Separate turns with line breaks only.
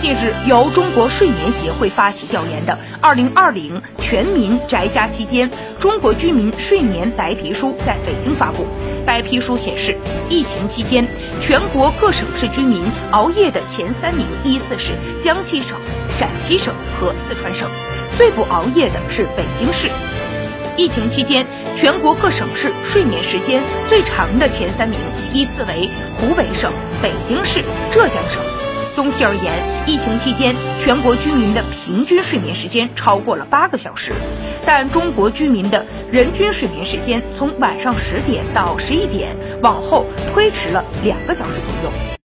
近日，由中国睡眠协会发起调研的《二零二零全民宅家期间中国居民睡眠白皮书》在北京发布。白皮书显示，疫情期间，全国各省市居民熬夜的前三名依次是江西省、陕西省和四川省，最不熬夜的是北京市。疫情期间，全国各省市睡眠时间最长的前三名依次为湖北省、北京市、浙江省。总体而言，疫情期间全国居民的平均睡眠时间超过了八个小时，但中国居民的人均睡眠时间从晚上十点到十一点往后推迟了两个小时左右。